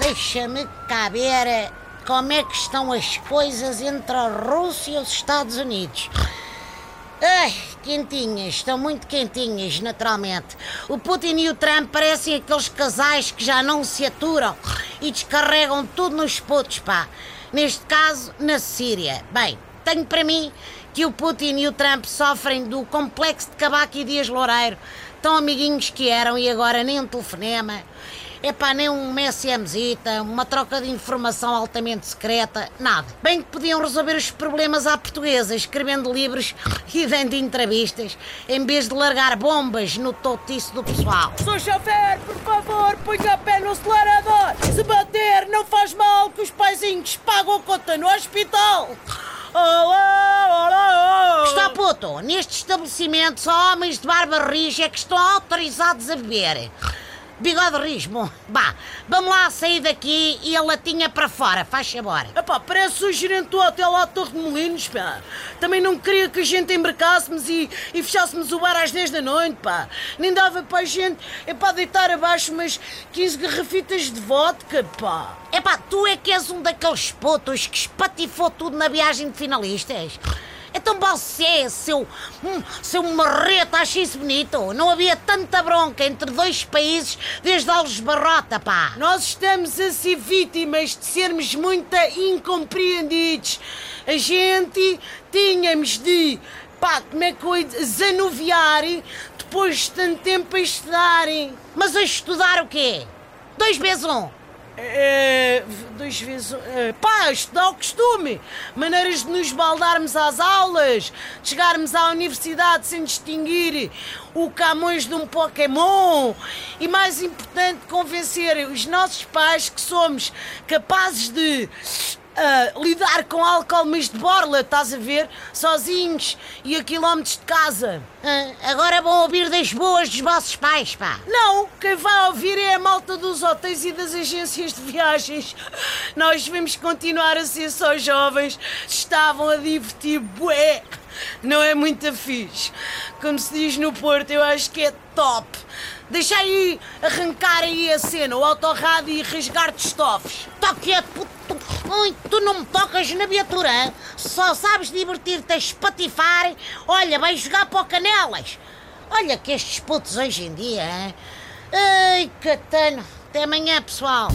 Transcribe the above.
deixa-me cá ver como é que estão as coisas entre a Rússia e os Estados Unidos. Ai, quentinhas, estão muito quentinhas, naturalmente. O Putin e o Trump parecem aqueles casais que já não se aturam e descarregam tudo nos putos, pá. Neste caso, na Síria. Bem, tenho para mim que o Putin e o Trump sofrem do complexo de Cabaco e Dias Loureiro. Tão amiguinhos que eram e agora nem um telefonema. É pá, nem um MSMzita, uma troca de informação altamente secreta, nada. Bem que podiam resolver os problemas à portuguesa, escrevendo livros e dando entrevistas, em vez de largar bombas no totiço do pessoal. Sou chofer, por favor, ponha o pé no acelerador. Se bater, não faz mal, que os paizinhos pagam a conta no hospital. Olá, olá, Está puto, neste estabelecimento só homens de barba rija é que estão autorizados a beber. Bigode rismo. Bah, vamos lá sair daqui e a latinha para fora, faz favor. Epá, parece o gerente do hotel lá de Torre de Molinos, pá. Também não queria que a gente embarcássemos e, e fechássemos o bar às 10 da noite, pá. Nem dava para a gente, é para deitar abaixo umas 15 garrafitas de vodka, pá. Epá, tu é que és um daqueles putos que espatifou tudo na viagem de finalistas. Então você, seu, hum, seu marreta, acha isso bonito? Não havia tanta bronca entre dois países desde Alves Barrota, pá. Nós estamos a ser vítimas de sermos muito incompreendidos. A gente tínhamos de, pá, como é que eu zanuviar depois de tanto tempo a estudarem. Mas a estudar o quê? Dois vezes um. É, vezes. É, pá, estudar o costume. Maneiras de nos baldarmos às aulas, de chegarmos à universidade sem distinguir o Camões de um Pokémon. E mais importante, convencer os nossos pais que somos capazes de. Uh, lidar com álcool, mas de borla, estás a ver? Sozinhos e a quilómetros de casa. Ah, agora vão ouvir das boas dos vossos pais, pá. Não, quem vai ouvir é a malta dos hotéis e das agências de viagens. Nós devemos continuar a ser só jovens. Estavam a divertir, bué. Não é muito fixe. Como se diz no Porto, eu acho que é top. Deixa aí arrancar aí a cena, o autorrádio e rasgar-te estofes. Tá quieto, puto. Ai, tu não me tocas na viatura, só sabes divertir-te a espatifar. Olha, vai jogar para o Canelas. Olha que estes putos hoje em dia, hein? Ai, catano. Até amanhã, pessoal.